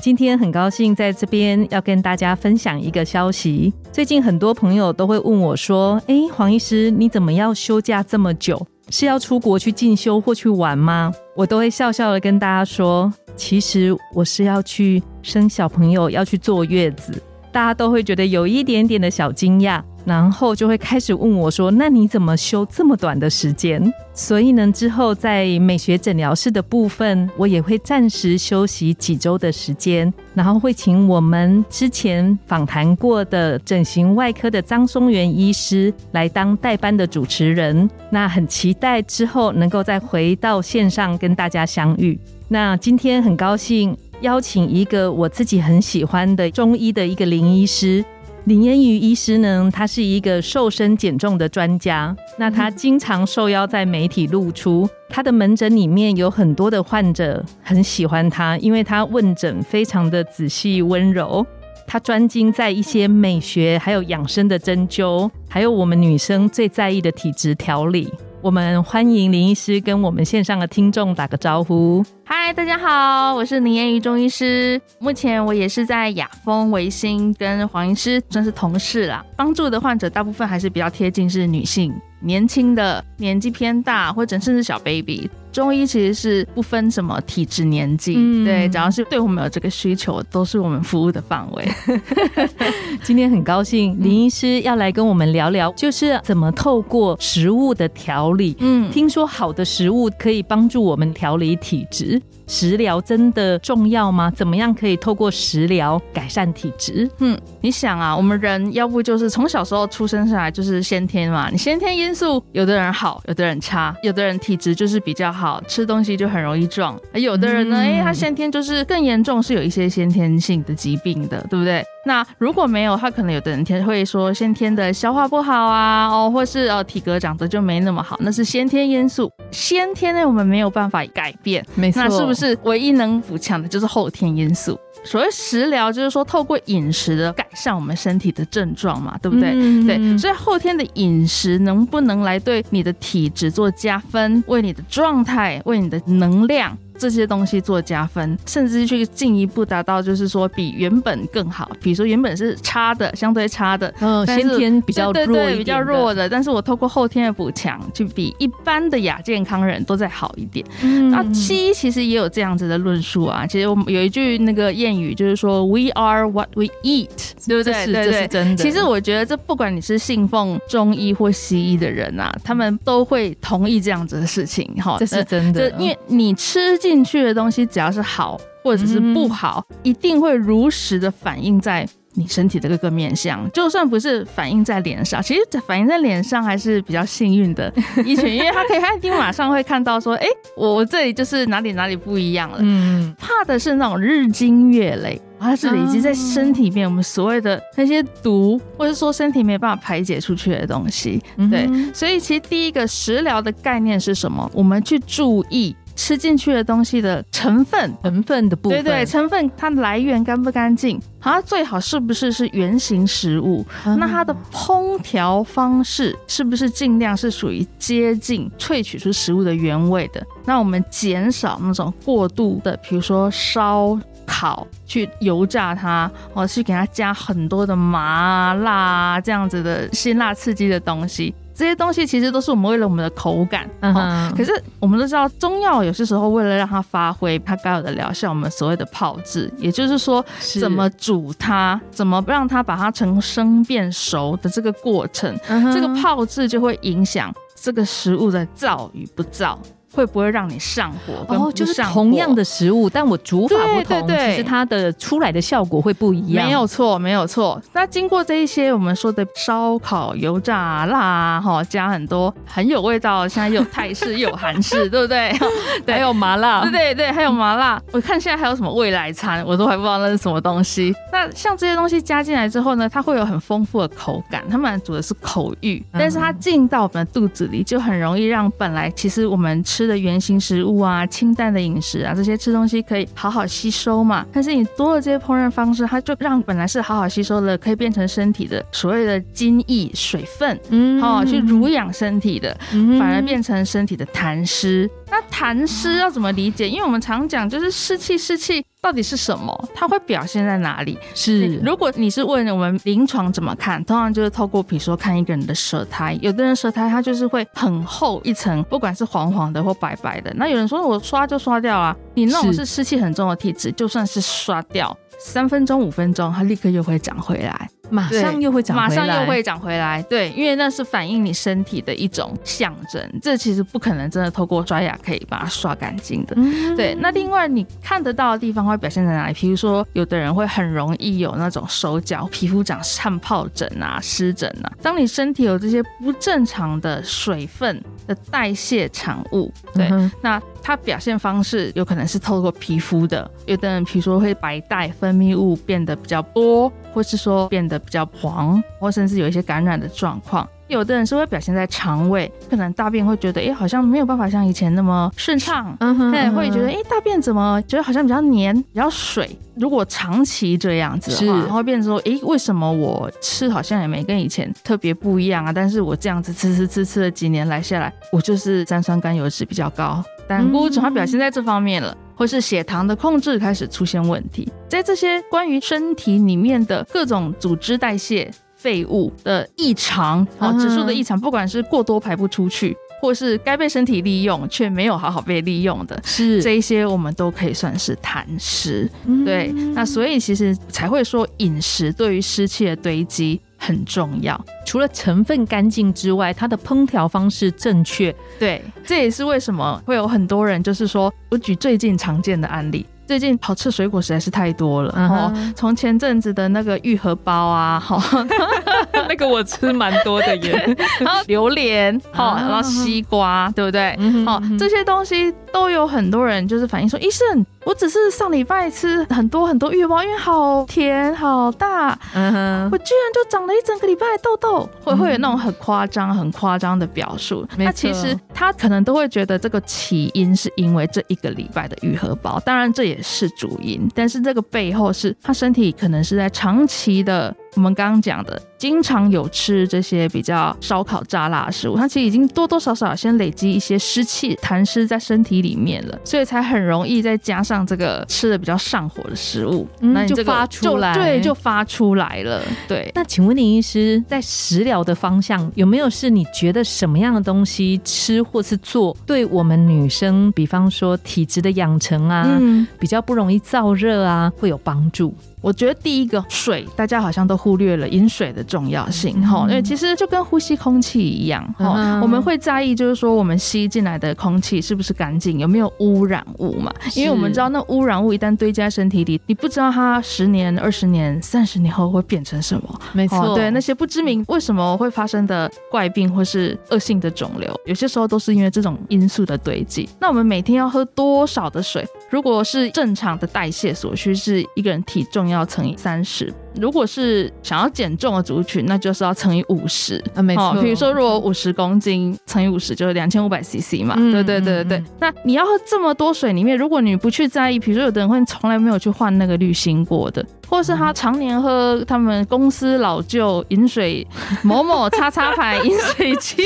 今天很高兴在这边要跟大家分享一个消息。最近很多朋友都会问我说：“诶，黄医师，你怎么要休假这么久？是要出国去进修或去玩吗？”我都会笑笑的跟大家说：“其实我是要去生小朋友，要去坐月子。”大家都会觉得有一点点的小惊讶。然后就会开始问我说：“那你怎么休这么短的时间？”所以呢，之后在美学诊疗室的部分，我也会暂时休息几周的时间，然后会请我们之前访谈过的整形外科的张松元医师来当代班的主持人。那很期待之后能够再回到线上跟大家相遇。那今天很高兴邀请一个我自己很喜欢的中医的一个林医师。林恩瑜医师呢，他是一个瘦身减重的专家。那他经常受邀在媒体露出，他的门诊里面有很多的患者很喜欢他，因为他问诊非常的仔细温柔。他专精在一些美学，还有养生的针灸，还有我们女生最在意的体质调理。我们欢迎林医师跟我们线上的听众打个招呼。嗨，大家好，我是林燕瑜中医师。目前我也是在雅风维新跟黄医师算是同事啦，帮助的患者大部分还是比较贴近是女性。年轻的、年纪偏大，或者甚至小 baby，中医其实是不分什么体质、年纪，对，只要是对我们有这个需求，都是我们服务的范围。今天很高兴林医师要来跟我们聊聊，就是怎么透过食物的调理。嗯，听说好的食物可以帮助我们调理体质。食疗真的重要吗？怎么样可以透过食疗改善体质？嗯，你想啊，我们人要不就是从小时候出生下来就是先天嘛，你先天因素有的人好，有的人差，有的人体质就是比较好，吃东西就很容易壮，有的人呢，哎，他先天就是更严重，是有一些先天性的疾病的，对不对？那如果没有，他可能有的人天会说先天的消化不好啊，哦，或是哦体格长得就没那么好，那是先天因素。先天呢，我们没有办法改变，没错。那是不是唯一能补强的就是后天因素？所谓食疗，就是说透过饮食的改善我们身体的症状嘛，对不对？对。所以后天的饮食能不能来对你的体质做加分，为你的状态，为你的能量？这些东西做加分，甚至去进一步达到，就是说比原本更好。比如说原本是差的，相对差的，嗯，先天比较弱比较弱的，但是我透过后天的补强，就比一般的亚健康人都再好一点。嗯那西医其实也有这样子的论述啊。其实我们有一句那个谚语，就是说 “We are what we eat”，对不对？对对，真的。其实我觉得这不管你是信奉中医或西医的人啊，他们都会同意这样子的事情。哈，这是真的，因为你吃进。进去的东西只要是好或者是不好，一定会如实的反映在你身体的各个面相。就算不是反映在脸上，其实反映在脸上还是比较幸运的 一群，因为他可以，他一定马上会看到说，哎，我我这里就是哪里哪里不一样了。嗯，怕的是那种日积月累，它是累积在身体里面，我们所谓的那些毒，或者说身体没办法排解出去的东西。对，所以其实第一个食疗的概念是什么？我们去注意。吃进去的东西的成分，成分的部分，对对，成分它的来源干不干净？它最好是不是是原形食物？那它的烹调方式是不是尽量是属于接近萃取出食物的原味的？那我们减少那种过度的，比如说烧烤、去油炸它，哦去给它加很多的麻辣这样子的辛辣刺激的东西。这些东西其实都是我们为了我们的口感，嗯，可是我们都知道中药有些时候为了让它发挥它该有的疗效，我们所谓的泡制，也就是说怎么煮它，怎么让它把它从生变熟的这个过程，这个泡制就会影响这个食物的燥与不燥。会不会让你上火？哦，就是同样的食物，但我煮法不同，其实它的出来的效果会不一样。没有错，没有错。那经过这一些我们说的烧烤、油炸、辣哈，加很多很有味道，现在有泰式又有韩式，对不对？还有麻辣，对对对，还有麻辣。我看现在还有什么未来餐，我都还不知道那是什么东西。那像这些东西加进来之后呢，它会有很丰富的口感，它满足的是口欲，但是它进到我们的肚子里，就很容易让本来其实我们吃的原型食物啊、清淡的饮食啊，这些吃东西可以好好吸收嘛。但是你多了这些烹饪方式，它就让本来是好好吸收的，可以变成身体的所谓的精液、水分，嗯，哦，去濡养身体的，反而变成身体的痰湿。那痰湿要怎么理解？因为我们常讲就是湿气，湿气到底是什么？它会表现在哪里？是，如果你是问我们临床怎么看，通常就是透过比如说看一个人的舌苔，有的人舌苔它就是会很厚一层，不管是黄黄的或白白的。那有人说我刷就刷掉啊，你那种是湿气很重的体质，就算是刷掉三分钟、五分钟，它立刻又会长回来。马上又会长，马上又会长回来。对，因为那是反映你身体的一种象征。这其实不可能真的透过刷牙可以把它刷干净的。对，那另外你看得到的地方会表现在哪里？比如说，有的人会很容易有那种手脚皮肤长汗疱疹啊、湿疹啊。当你身体有这些不正常的水分的代谢产物，对，那它表现方式有可能是透过皮肤的。有的人比如说会白带分泌物变得比较多，或是说变得。比较黄，或甚至有一些感染的状况。有的人是会表现在肠胃，可能大便会觉得，哎，好像没有办法像以前那么顺畅，对，会觉得，哎，大便怎么觉得好像比较黏、比较水。如果长期这样子的话，然后变成说，哎，为什么我吃好像也没跟以前特别不一样啊？但是我这样子吃吃吃吃了几年来下来，我就是三酸甘油脂比较高，胆固醇它表现在这方面了，或是血糖的控制开始出现问题，在这些关于身体里面的各种组织代谢。废物的异常，哦，指数的异常，不管是过多排不出去，或是该被身体利用却没有好好被利用的，是这一些，我们都可以算是痰湿。对，那所以其实才会说饮食对于湿气的堆积很重要。除了成分干净之外，它的烹调方式正确。对，这也是为什么会有很多人，就是说我举最近常见的案例。最近好吃水果实在是太多了，哦，从前阵子的那个玉荷包啊，哈，那个我吃蛮多的耶，然后榴莲，好，然后西瓜，对不对？好，这些东西都有很多人就是反映说，医生。我只是上礼拜吃很多很多芋包，因为好甜好大，嗯哼，我居然就长了一整个礼拜的痘痘，会会有那种很夸张、很夸张的表述。那其实他可能都会觉得这个起因是因为这一个礼拜的愈合包，当然这也是主因，但是这个背后是他身体可能是在长期的。我们刚刚讲的，经常有吃这些比较烧烤、炸辣的食物，它其实已经多多少少先累积一些湿气、痰湿在身体里面了，所以才很容易再加上这个吃的比较上火的食物，那就发出来，对，就发出来了。对，那请问林医师，在食疗的方向有没有是你觉得什么样的东西吃或是做，对我们女生，比方说体质的养成啊，比较不容易燥热啊，会有帮助？我觉得第一个水，大家好像都忽略了饮水的重要性哈，因为其实就跟呼吸空气一样哈，我们会在意就是说我们吸进来的空气是不是干净，有没有污染物嘛？因为我们知道那污染物一旦堆积在身体里，你不知道它十年、二十年、三十年后会变成什么。没错，对那些不知名为什么会发生的怪病或是恶性的肿瘤，有些时候都是因为这种因素的堆积。那我们每天要喝多少的水？如果是正常的代谢所需，是一个人体重要乘以三十。如果是想要减重的族群，那就是要乘以五十啊，没错。比如说，如果五十公斤乘以五十，就是两千五百 CC 嘛。对对对对对。那你要喝这么多水里面，如果你不去在意，比如说有的人会从来没有去换那个滤芯过的。或是他常年喝他们公司老旧饮水 某某叉叉牌饮水机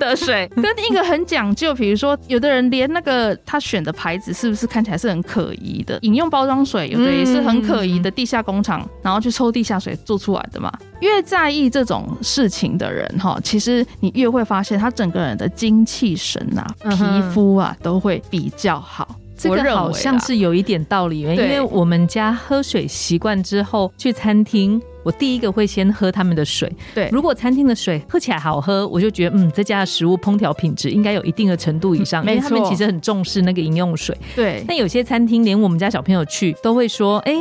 的水，跟一个很讲究，比如说有的人连那个他选的牌子是不是看起来是很可疑的饮用包装水，有的也是很可疑的地下工厂，然后去抽地下水做出来的嘛。越在意这种事情的人哈，其实你越会发现他整个人的精气神啊、皮肤啊都会比较好。这个好像是有一点道理，因为我们家喝水习惯之后去餐厅。我第一个会先喝他们的水。对，如果餐厅的水喝起来好喝，我就觉得嗯，这家的食物烹调品质应该有一定的程度以上，因为他们其实很重视那个饮用水。对，但有些餐厅连我们家小朋友去都会说，哎。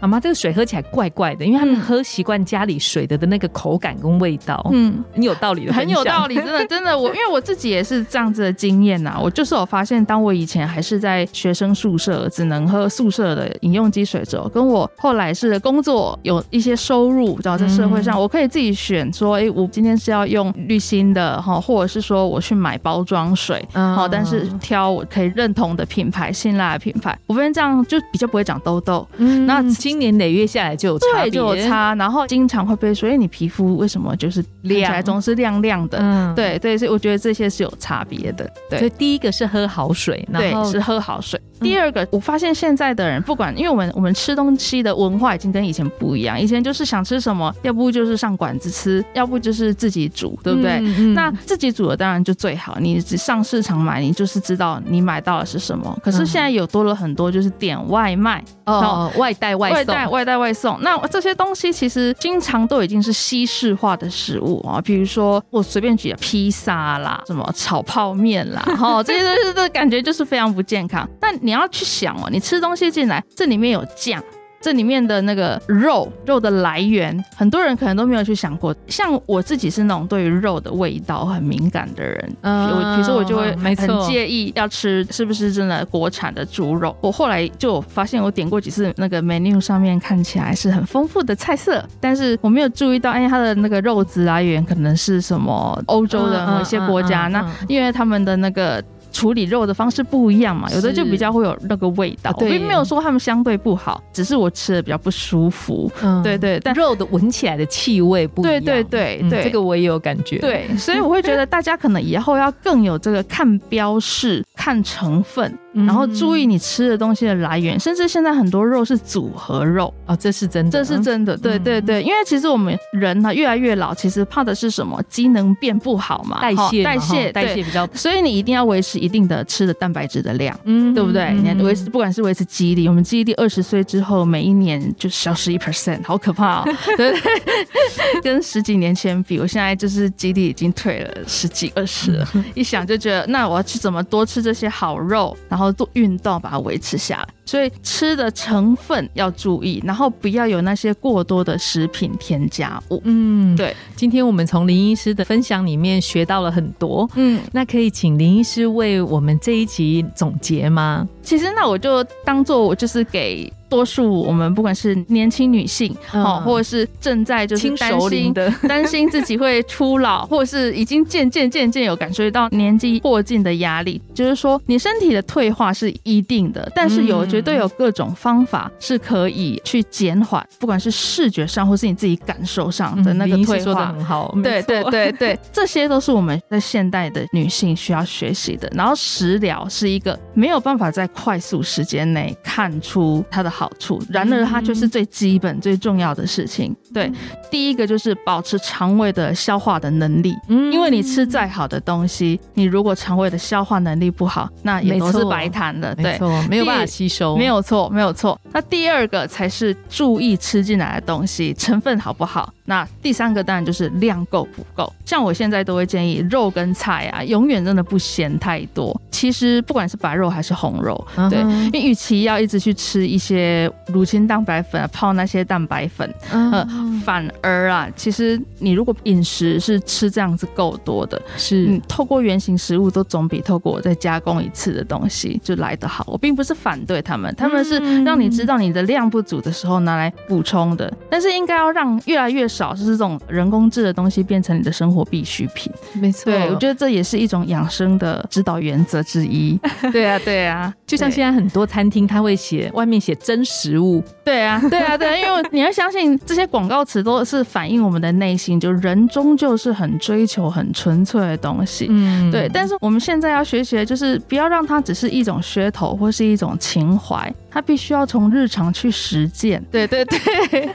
妈妈，这个水喝起来怪怪的，因为他们喝习惯家里水的的那个口感跟味道。嗯，你有道理的，很有道理，真的真的。我因为我自己也是这样子的经验呐。我就是我发现，当我以前还是在学生宿舍，只能喝宿舍的饮用机水之后，跟我后来是工作有一些收入，然后在社会上，我可以自己选说，哎，我今天是要用滤芯的哈，或者是说我去买包装水，好，但是挑我可以认同的品牌、信赖的品牌，我发现这样就比较不会长痘痘。嗯，那。经年累月下来就有差就有差，然后经常会被说，哎，你皮肤为什么就是亮起来总是亮亮的？嗯，对对，所以我觉得这些是有差别的。对，所以第一个是喝好水，对，是喝好水。第二个，我发现现在的人不管，因为我们我们吃东西的文化已经跟以前不一样，以前就是想吃什么，要不就是上馆子吃，要不就是自己煮，对不对？那自己煮的当然就最好，你上市场买，你就是知道你买到的是什么。可是现在有多了很多，就是点外卖哦，外带外。外带外带外送，那这些东西其实经常都已经是西式化的食物啊，比如说我随便举披萨啦，什么炒泡面啦，哈，这些都是 这感觉就是非常不健康。但你要去想哦，你吃东西进来，这里面有酱。这里面的那个肉肉的来源，很多人可能都没有去想过。像我自己是那种对于肉的味道很敏感的人，嗯，比如说我就会很介意要吃是不是真的国产的猪肉。我后来就发现，我点过几次那个 menu 上面看起来是很丰富的菜色，但是我没有注意到，哎，它的那个肉质来源可能是什么欧洲的某些国家，那因为他们的那个。处理肉的方式不一样嘛，有的就比较会有那个味道。我并没有说他们相对不好，只是我吃的比较不舒服。嗯，对对，但肉的闻起来的气味不一样。对对对对，这个我也有感觉。对，所以我会觉得大家可能以后要更有这个看标示、看成分。然后注意你吃的东西的来源，甚至现在很多肉是组合肉哦，这是真的，这是真的，对对对，因为其实我们人呢越来越老，其实怕的是什么？机能变不好嘛，代谢代谢代谢比较，所以你一定要维持一定的吃的蛋白质的量，嗯，对不对？你维持不管是维持记忆力，我们记忆力二十岁之后每一年就消失一 percent，好可怕哦，对对？跟十几年前比，我现在就是记忆力已经退了十几二十了，一想就觉得那我要去怎么多吃这些好肉，然后做运动把它维持下来。所以吃的成分要注意，然后不要有那些过多的食品添加物。嗯，对。今天我们从林医师的分享里面学到了很多。嗯，那可以请林医师为我们这一集总结吗？其实那我就当做我就是给。多数我们不管是年轻女性，哦，或者是正在就是担心的 担心自己会初老，或者是已经渐渐渐渐有感受到年纪过近的压力，就是说你身体的退化是一定的，但是有绝对有各种方法是可以去减缓，不管是视觉上或是你自己感受上的那个退化，很好，对对对对，这些都是我们在现代的女性需要学习的。然后食疗是一个没有办法在快速时间内看出它的。好处，然而它就是最基本、最重要的事情。对，第一个就是保持肠胃的消化的能力。嗯，因为你吃再好的东西，你如果肠胃的消化能力不好，那也都是白谈的。没错，没有办法吸收。没有错，没有错。那第二个才是注意吃进来的东西成分好不好。那第三个当然就是量够不够。像我现在都会建议肉跟菜啊，永远真的不嫌太多。其实不管是白肉还是红肉，对，因为与其要一直去吃一些。乳清蛋白粉啊泡那些蛋白粉，呃，反而啊，其实你如果饮食是吃这样子够多的，是透过原型食物都总比透过我再加工一次的东西就来得好。我并不是反对他们，他们是让你知道你的量不足的时候拿来补充的，但是应该要让越来越少是这种人工制的东西变成你的生活必需品。没错，对我觉得这也是一种养生的指导原则之一。对啊，对啊，就像现在很多餐厅他会写外面写真。真食物，对啊，对啊，对啊，因为你要相信这些广告词都是反映我们的内心，就人终究是很追求很纯粹的东西，嗯，对。但是我们现在要学习的就是不要让它只是一种噱头或是一种情怀，它必须要从日常去实践。对对 对，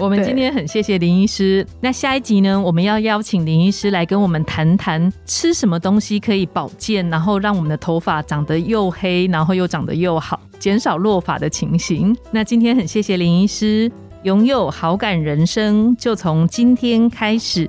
我们今天很谢谢林医师。那下一集呢，我们要邀请林医师来跟我们谈谈吃什么东西可以保健，然后让我们的头发长得又黑，然后又长得又好。减少落发的情形。那今天很谢谢林医师，拥有好感人生，就从今天开始。